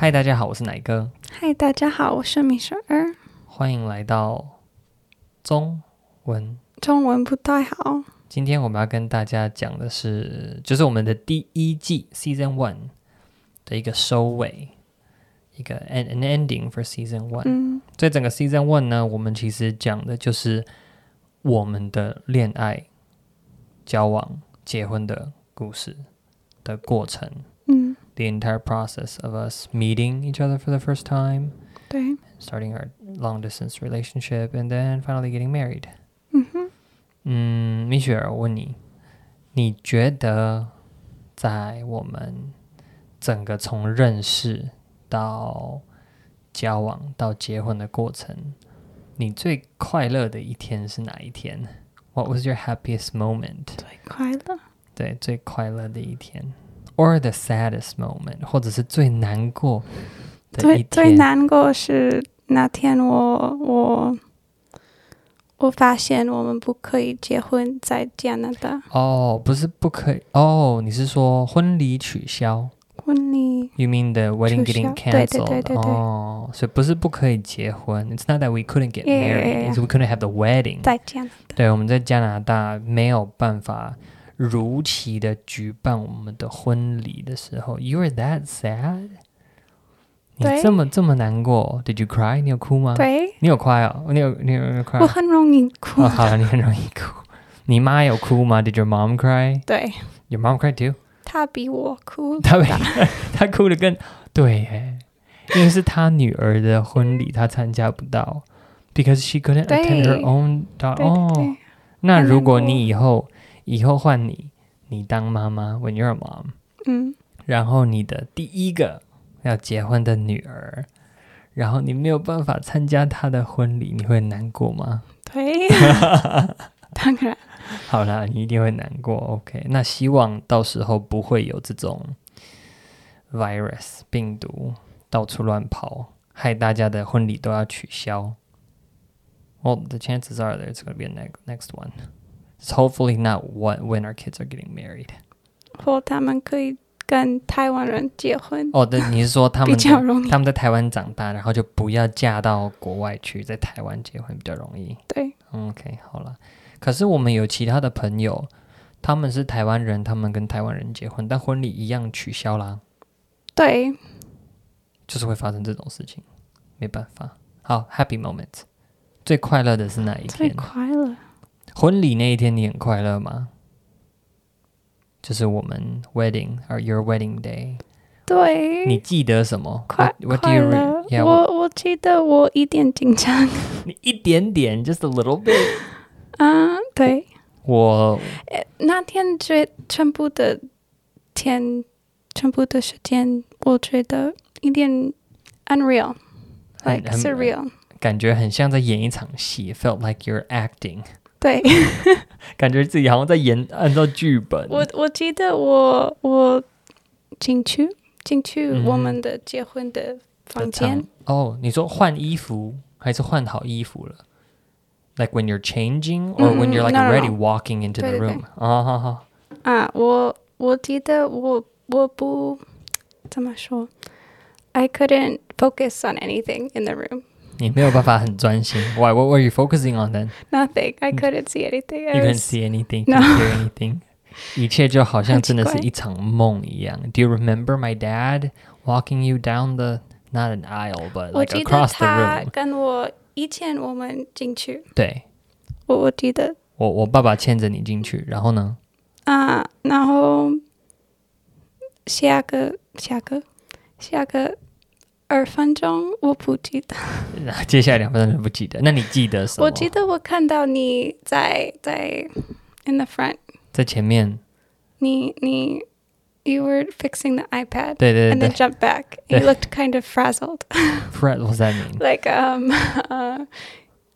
嗨，大家好，我是奶哥，嗨，大家好，我是米雪儿。欢迎来到中文。中文不太好，今天我们要跟大家讲的是，就是我们的第一季 Season One 的一个收尾，一个 an an ending for Season One。嗯在整个 Season One 呢，我们其实讲的就是我们的恋爱、交往、结婚的故事的过程。嗯， The entire process of us meeting each other for the first time, 对， starting our long distance relationship, and then finally getting married. 嗯哼，嗯，米雪儿，我问你，你觉得在我们整个从认识到交往到结婚的过程，你最快乐的一天是哪一天？What was your happiest moment？最快乐。对，最快乐的一天 ，or the saddest moment，或者是最难过的一最天。最难过是那天我我我发现我们不可以结婚在加拿大，哦，不是不可以哦，你是说婚礼取消婚礼？You mean the wedding 取 getting 消对对 cancelled？对对对哦，所以不是不可以结婚，It's not that we couldn't get Yeah, yeah, married, yeah, it's we couldn't have the wedding。在加拿大。对，我们在加拿大没有办法 如期的举办我们的婚礼的时候，You were that sad？你这么这么难过？Did you cry？你有哭吗？对，你有 cry 哦？你有你有你有 cry？我很容易哭。哦，好了，你很容易哭。你妈有哭吗？Did your mom cry? 对，Your mom cried too? 她比我哭。她比她哭的更对耶，因为是她女儿的婚礼，她参加不到，because she couldn't attend her own daughter. 那如果你以后以后换你，你当妈妈，when you're a mom，嗯，然后你的第一个要结婚的女儿，然后你没有办法参加她的婚礼，你会难过吗？对，当然，好啦，你一定会难过。OK，那希望到时候不会有这种 virus 病毒到处乱跑，害大家的婚礼都要取消。Well, the chances are that it's going to be a next next one. It's hopefully not what when our kids are getting married. 或他们可以跟台湾人结婚，哦，对，你是说他们 比们较容易。他们在台湾长大，然后就不要嫁到国外去，在台湾结婚比较容易。对，OK，好了。可是我们有其他的朋友，他们是台湾人，他们跟台湾人结婚，但婚礼一样取消啦，对，就是会发生这种事情，没办法。好，Happy moment，最快乐的是哪一最？快乐。婚礼那一天你很快乐吗？就是我们 wedding or your wedding day，对，你记得什么快 What, what do 快 you 乐 re-。Yeah, 我我记得我一点紧张。你一点点，just a little bit。啊，对，我诶那天最全部的天，全部的时间，我觉得一点 unreal。很 like 很 surreal，感觉很像在演一场戏，felt like you're acting， 对感觉自己好像在演按照剧本。我我记得我我进去进去嗯我们的结婚的的房场间，哦，你说换衣服还是换好衣服了？Like when you're changing, or when you're like 嗯嗯 no, no, already no. walking into the 对对 room？哦，好好，啊，我我记得我我不怎么说，I couldn't focus on anything in the room. 你没有办法很专心。Why? What were you focusing on then? Nothing. I couldn't see anything. I You couldn't was- see anything, No. couldn't hear anything. 一切就好像很真的是奇怪一场梦一样。Do you remember my dad walking you down the not an aisle, but 我 like 记得 across the 他 room？跟我以前我们进去，对，我我记得我我爸爸牵着你进去，然后呢？啊，然后下个下个下个 二分钟我不记得，接下来两分钟就不记得。那你记得什么？我记得我看到你在在 in the front，在前面。你你 you were fixing the iPad 对对 and 对 then jumped back. 对 You looked kind of frazzled, ，Fred, what's that mean? like um uh,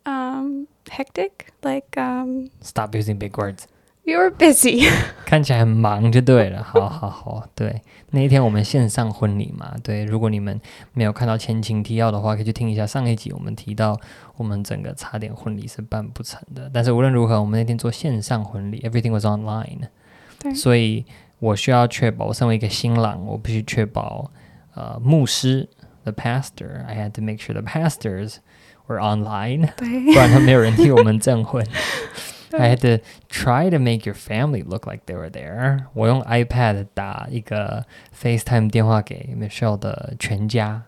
um hectic, like um Stop using big words. you were busy. 看起来很忙就对了。好好好，对，那一天我们线上婚礼嘛，对，如果你们没有看到前情提要的话，可以去听一下上一集，我们提到我们整个差点婚礼是办不成的。但是无论如何，我们那天做线上婚礼，everything was online，对所以我需要确保，我身为一个新郎，我必须确保， 呃牧师，the pastor. I had to make sure the pastors were online，不对，然他没有人替我们证婚。 I had to try to make your family look like they were there。我用 iPad 打一个 FaceTime 电话给 Michelle 的全家，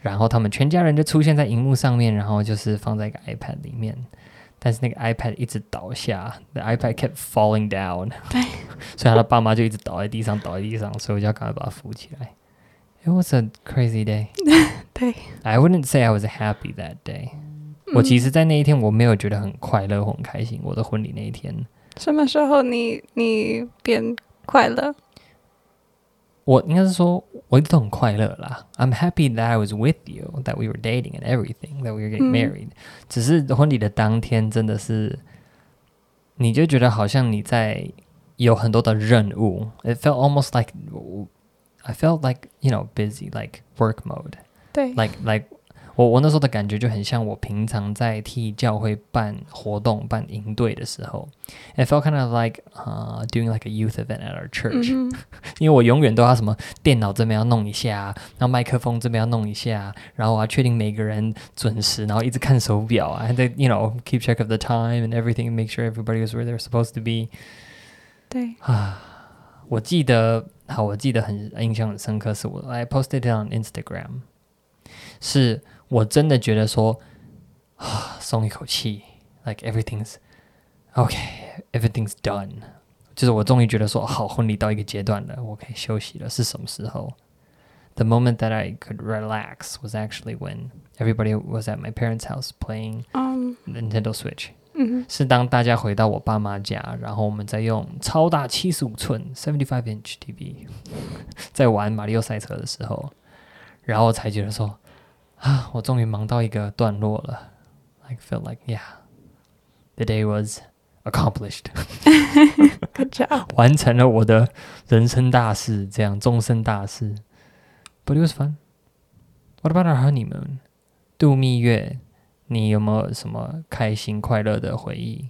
然后他们全家人就出现在荧幕上面，然后就是放在一个 iPad 里面。但是那个 iPad 一直倒下，the iPad kept falling down，对，所以他的爸妈就一直倒在地上，倒在地上，所以我就要赶快把他扶起来。It was a crazy day. 对， I wouldn't say I was happy that day. 我其实，在那一天我没有觉得很快乐或很开心。我的婚礼那一天，什么时候你你变快乐？我应该是说，我一直都很快乐啦。I'm happy that I was with you, that we were dating and everything, that we were getting 嗯 married、只是婚礼的当天，真的是，你就觉得好像你在有很多的任务。It felt almost like I felt like you know busy, like work mode. 对 like like 我我那时候的感觉就很像我平常在替教会办活动、办营队的时候，it felt kind of like 呃、doing like a youth event at our church，、嗯因为我永远都要什么电脑这边要弄一下，然后麦克风这边要弄一下，然后我要确定每个人准时，然后一直看手表啊，还得 you know keep check of the time and everything, make sure everybody was where they're supposed to be。对啊，我记得，好，我记得很印象很深刻，是我 I posted it on Instagram，是我真的觉得说，啊，松一口气，like everything's okay，everything's done，就是我终于觉得说，好，婚礼到一个阶段了，我可以休息了，是什么时候？The moment that I could relax was actually when everybody was at my parents' house playing 嗯 Nintendo Switch。嗯哼是当大家回到我爸妈家，然后我们在用超大七十五寸 （seventy five inch TV） 在玩马里奥赛车的时候，然后才觉得说 啊，我终于忙到一个段落了。I felt like yeah, the day was accomplished. Good job. 完成了我的人生大事，这样终身大事。But it was fun. What about our honeymoon? 度蜜月，你有没有什么开心快乐的回忆？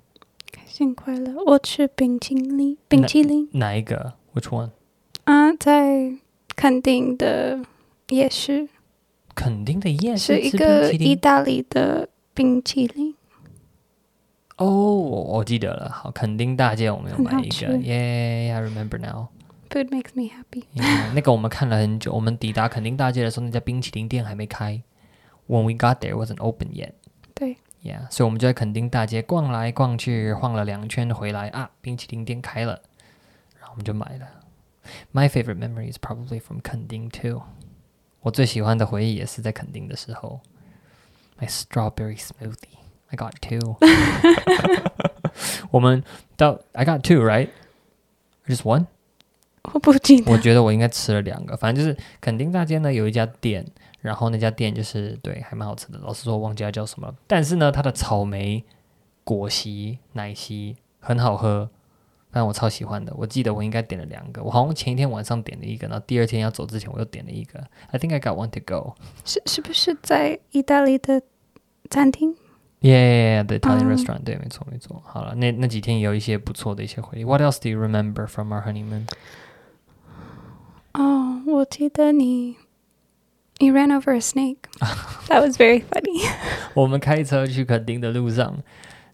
开心快乐，我吃冰淇淋，冰淇淋哪一个？Which one？啊，在垦丁的夜市。肯定的耶，是一个意大利的冰淇淋。哦，我我记得了，好，垦丁大街我们有买一个，Yeah，I remember now。Food makes me happy。Yeah, 那个我们看了很久，我们抵达垦丁大街的时候，那家冰淇淋店还没开。When we got there, wasn't open yet。对。Yeah，所以我们就在垦丁大街逛来逛去，晃了两圈回来啊，冰淇淋店开了，然后我们就买了。My favorite memory is probably from 垦丁 too。我最喜欢的回忆也是在垦丁的时候。My strawberry smoothie, I got two。我们到 I got two right? Just one? 我不记得我觉得我应该吃了两个，反正就是垦丁大街呢有一家店，然后那家店就是对还蛮好吃的，老实说忘记它叫什么了，但是呢它的草莓果昔奶昔很好喝，反正我超喜欢的。我记得我应该点了两个，我好像前一天晚上点了一个，然后第二天要走之前我又点了一个。I think I got one to go. 是是不是在意大利的餐厅？ Yeah, yeah, yeah, the Italian 嗯 restaurant. 对，没错没错。好了，那那几天也有一些不错的一些回忆。What else do you remember from our honeymoon? 哦，我记得你你 ran over a snake. That was very funny. 我们开车去垦丁的路上，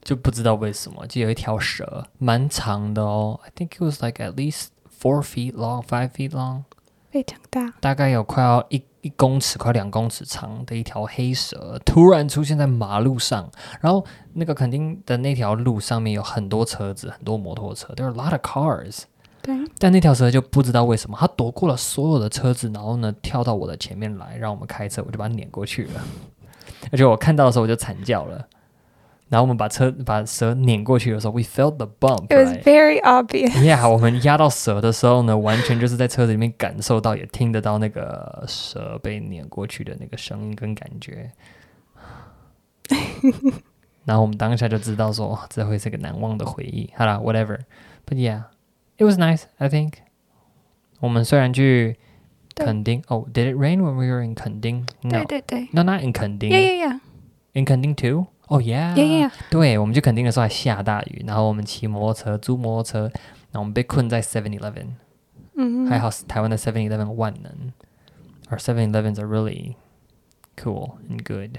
就不知道为什么，就有一条蛇，蛮长的哦。I think it was like at least four feet long, five feet long，非常大，大概有快要一一公尺、快两公尺长的一条黑蛇，突然出现在马路上。然后那个肯丁的那条路上面有很多车子，很多摩托车，there are a lot of cars。对，但那条蛇就不知道为什么，它躲过了所有的车子，然后呢跳到我的前面来，让我们开车，我就把它撵过去了。而且我看到的时候我就惨叫了。然后我们把车把蛇碾过去的时候，we felt the bump。 it was very obvious. Yeah，我们压到蛇的时候呢，完全就是在车子里面感受到，也听得到那个蛇被碾过去的那个声音跟感觉。然后我们当下就知道说，哇这会是个难忘的回忆。好啦 w h a t e v e r But yeah, it was nice. I think. 我们虽然去对垦丁，哦、d i d it rain when we were in 垦丁对？No, 对对 no, not in 垦丁。 ，Yeah yeah yeah In 垦丁 too? Oh yeah. yeah yeah. 对，我们去垦丁的时候还下大雨，然后我们骑摩托车、租摩托车，然后我们被困在 Seven Eleven，、嗯，还好台湾的 Seven Eleven 万能， our 7-Elevens are really cool and good.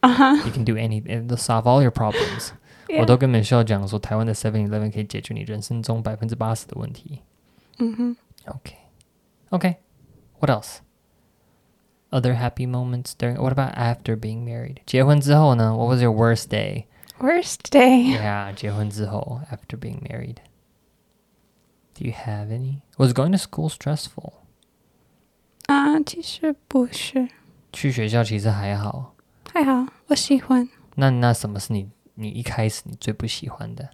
啊哈 You can do any, they'll solve all your problems. 我都跟 Michelle 讲说，台湾的 7-Eleven 可以解决你人生中百分之八十的问题。嗯哼 Okay. Okay. What else? Other happy moments during. What about after being married? 结婚之后呢 What was your worst day? worst day Yeah, 结婚之后 after being married. Do you have any? Was going to school stressful? 啊，其实不是，去学校其实还好。还好，我喜欢。那那什么是你你一开始你最不喜欢的？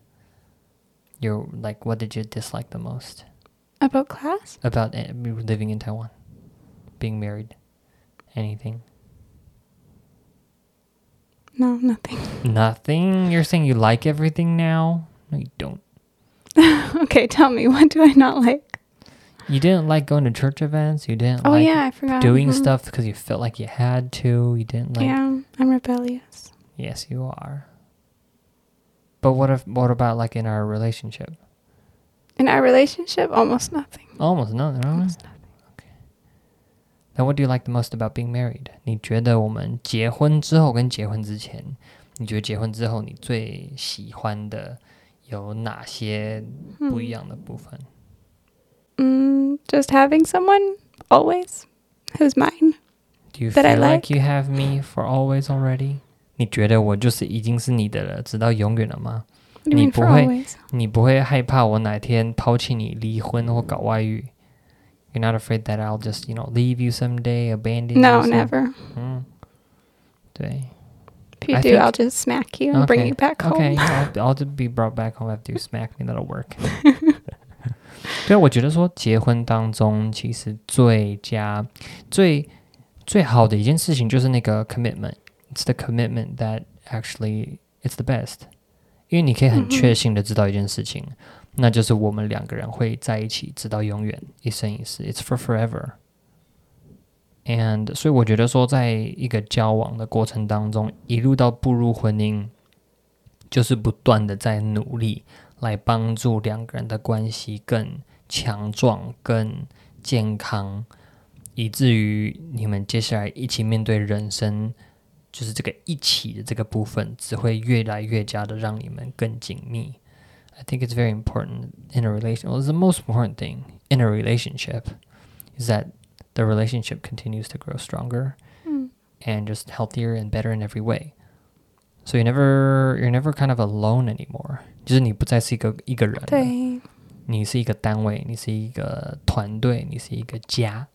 You like what did you dislike the most About class? about eh, living in Taiwan, being married, anything? No, nothing. Nothing. You're saying you like everything now? No, you don't. okay, tell me, what do I not like? You didn't like going to church events. You didn't Oh like yeah, I forgot. doing Mhm. stuff because you felt like you had to. You didn't like. yeah, I'm rebellious. Yes, you are. But what if? What about like in our relationship? In our relationship, almost nothing. Almost nothing. Almost nothing. Now, what do you like the most about being married? 你觉得我们结婚之后跟结婚之前，你觉得结婚之后你最喜欢的有哪些不一样的部分？ Mm, just having someone always who's mine. Do you that I feel like like. you have me for always already? 你觉得我就是已经是你的了，直到永远了吗？ What do you mean for 你不会- always? 你不会害怕我哪天抛弃你、离婚或搞外遇 ？You're not afraid that I'll just, you know, leave you someday, abandon No, you? some- never. 嗯，对。 If you I do, think- I'll just smack you and bring Okay, you back home. Okay, I'll, I'll just be brought back home after you smack me. That'll work. 对啊，我觉得说结婚当中其实最佳、最最好的一件事情就是那个 commitment. It's the commitment that actually it's the best. 因为你可以很确信的知道一件事情， 那就是我们两个人会在一起直到永远，一生一世。It's for forever. And 所以我觉得说，在一个交往的过程当中，一路到步入婚姻，就是不断的在努力来帮助两个人的关系更强壮、更健康，以至于你们接下来一起面对人生，就是这个一起的这个部分，只会越来越加的让你们更紧密。I think it's very important in a relation. Well, it's the most important thing in a relationship is that the relationship continues to grow stronger 嗯 and just healthier and better in every way. So you never you're never kind of alone anymore. 就是你不再是一个一个人了，对，你是一个单位，你是一个团队，你是一个家。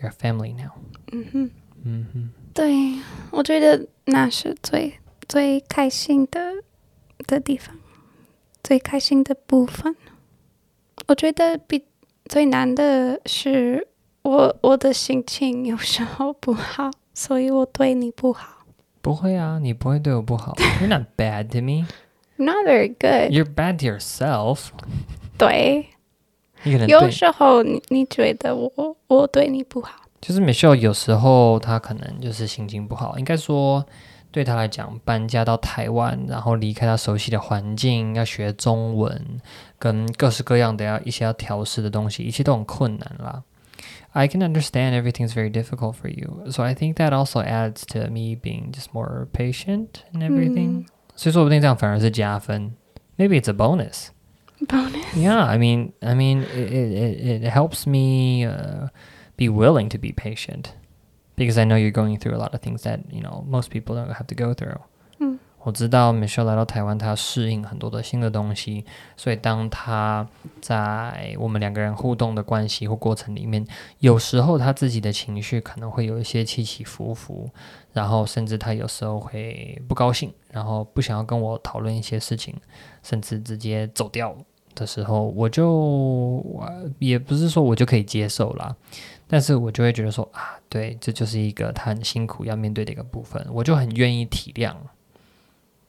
You're a family now. 嗯哼，嗯哼，对，我觉得那是最最开心的的地方， 最开心的部分。我觉得比最难的是我我的心情有时候不好，所以我对你不好。不会啊，你不会对我不好。You're not bad to me. Not very good。You're bad to yourself. 对，你可能对，有时候你你觉得我我对你不好，就是 Michelle 有时候她可能就是心情不好，应该说对她来讲，搬家到台湾，然后离开她熟悉的环境，要学中文，跟各式各样的要一些要调试的东西，一切都很困难啦。I can understand everything's very difficult for you, so I think that also adds to me being just more patient and everything. 所以说不定这样反而是加分。Maybe it's a bonus. bonus。 Yeah, I mean, I mean, it it, it helps me uh, be willing to be patient Because I know you're going through a lot of things that you know most people don't have to go through. 嗯我知道 Michelle 来到台湾，她适应很多的新的东西，所以当她在我们两个人互动的关系或过程里面，有时候她自己的情绪可能会有一些起起伏伏，然后甚至她有时候会不高兴，然后不想要跟我讨论一些事情，甚至直接走掉的时候，我就我也不是说我就可以接受啦，但是我就会觉得说啊，对，这就是一个他很辛苦要面对的一个部分，我就很愿意体谅。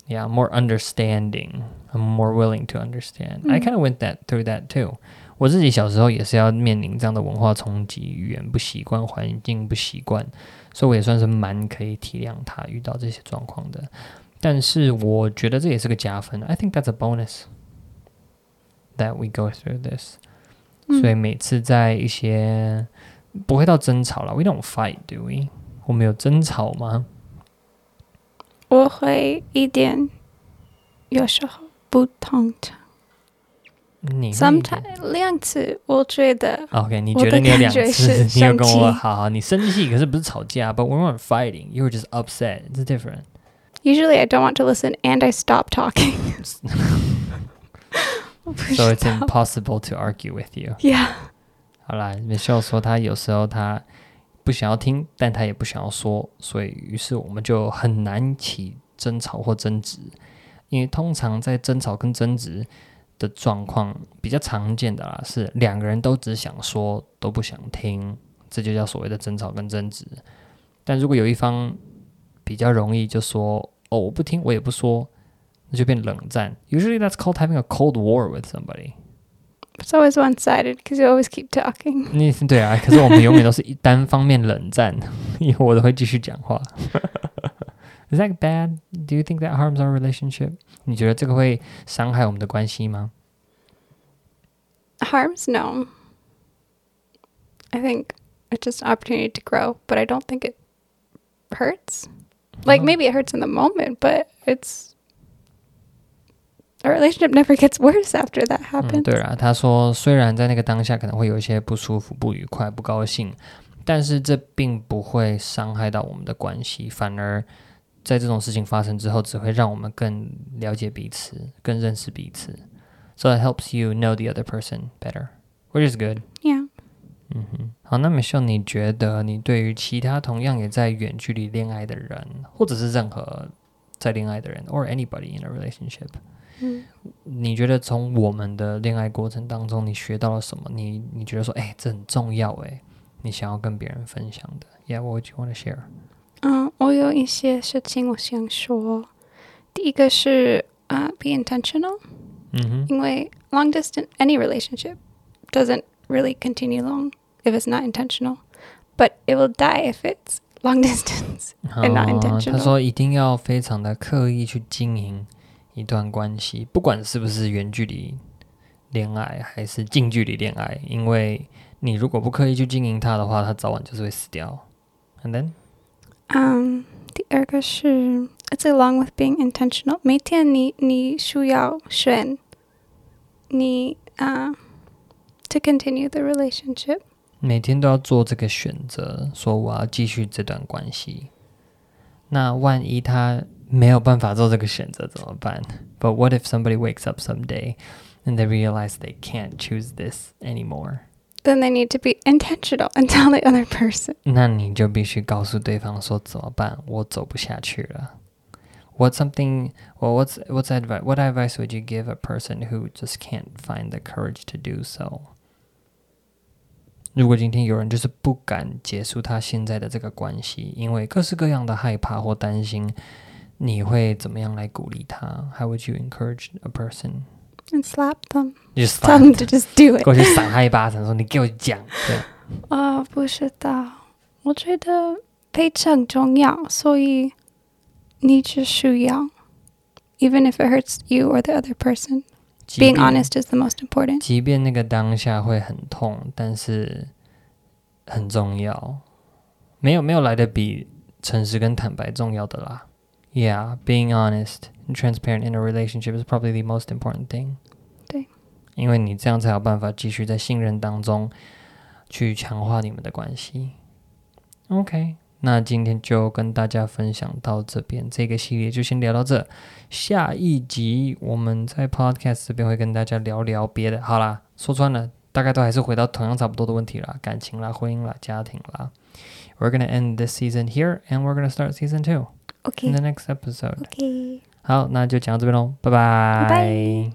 Yeah, more understanding. I'm more willing to understand. I 嗯 kind of went that through that too. 我自己小时候也是要面临这样的文化冲击，语言不习惯，环境不习惯，所以我也算是蛮可以体谅他遇到这些状况的。但是我觉得这也是个加分。I think that's a bonus that we go through this. 嗯所以每次在一些不会到争吵了。We don't fight, do we？我们有争吵吗？我会一点，有时候不通常。你会 Sometimes 两次，我觉得 OK，你我觉得你有的感觉两次，是你有跟生气我好好，你生气，可是不是吵架，But we weren't fighting. You were just upset. It's different. usually I don't want to listen and I stop talking. 我不 So 知 it's 道 impossible to argue with you. Yeah. 好啦，Michelle 说她有时候她不想要听，但她也不想要说，所以于是我们就很难起争吵或争执。因为通常在争吵跟争执的状况比较常见的啦，是两个人都只想说，都不想听，这就叫所谓的争吵跟争执。但如果有一方比较容易就说哦我不听，我也不说，那就变冷战。Usually that's called having a cold war with somebody. It's always one sided because you always keep talking. 你对啊，可是我们永远都是一单方面冷战，因为我都会继续讲话。Is that bad? Do you think that harms our relationship? 你觉得这个会伤害我们的关系吗？ Harms? No. I think it's just an opportunity to grow, but I don't think it hurts. Like Oh. maybe it hurts in the moment, but it's our relationship never gets worse after that 嗯， happens. 对啦，他说虽然在那个当下可能会有一些不舒服、不愉快、不高兴，但是这并不会伤害到我们的关系，反而在这种事情发生之后，只会让我们更了解彼此、更认识彼此。So it helps you know the other person better, which is good. Yeah. 嗯哼，好，那 Michelle，你觉得你对于其他同样也在远距离恋爱的人，或者是任何在恋爱的人，or anybody in a relationship， 嗯你觉得从我们的恋爱过程当中，你学到了什么？你你觉得说，哎、这很重要，哎，你想要跟别人分享的？Yeah，what would you want to share？嗯，我有一些事情我想说。第一个是呃、be intentional，嗯哼，因为 long distance any relationship doesn't really continue long if it's not intentional, but it will die if it's long distance. and not 哦 intentional 他说一定要非常的刻意去经营一段关系，不管是不是远距离恋爱还是近距离恋爱，因为你如果不刻意去经营它的话，它早晚就是会死掉。And then，Um, 第二个是 it's along with being intentional. 每天你你需要选你啊、uh, to continue the relationship. 每天都要做这个选择，说我要继续这段关系。那万一他没有办法做这个选择怎么办？But what if somebody wakes up someday and they realize they can't choose this anymore？ Then they need to be intentional and tell the other person. 那你就必须告诉对方说怎么办？我走不下去了。What's something? Well, what's what's advice? What advice would you give a person who just can't find the courage to do so? 如果今天有人就是不敢结束他现在的这个关系，因为各式各样的害怕或担心， 你会怎么样来鼓励他？How would you encourage a person? And slap them. 你就 Tell them to just do it. 过去赏他一巴掌，说你给我讲。对，啊、不知道，我觉得非常重要，所以你只需要，even if it hurts you or the other person. Being honest is the most important. 即便那个当下会很痛，但是很重要。没有没有来的比诚实跟坦白重要的啦。Yeah, being honest and transparent in a relationship is probably the most important thing. 对，因为你这样才有办法继续在信任当中去强化你们的关系。OK，那今天就跟大家分享到这边，这个系列就先聊到这。下一集我们在 Podcast 这边会跟大家聊聊别的。好啦，说穿了，大概都还是回到同样差不多的问题啦，感情啦、婚姻啦、家庭啦。We're gonna end this season here, and we're gonna start season two in Okay. the next episode. Okay. 好，那就讲到这边喽，拜拜。拜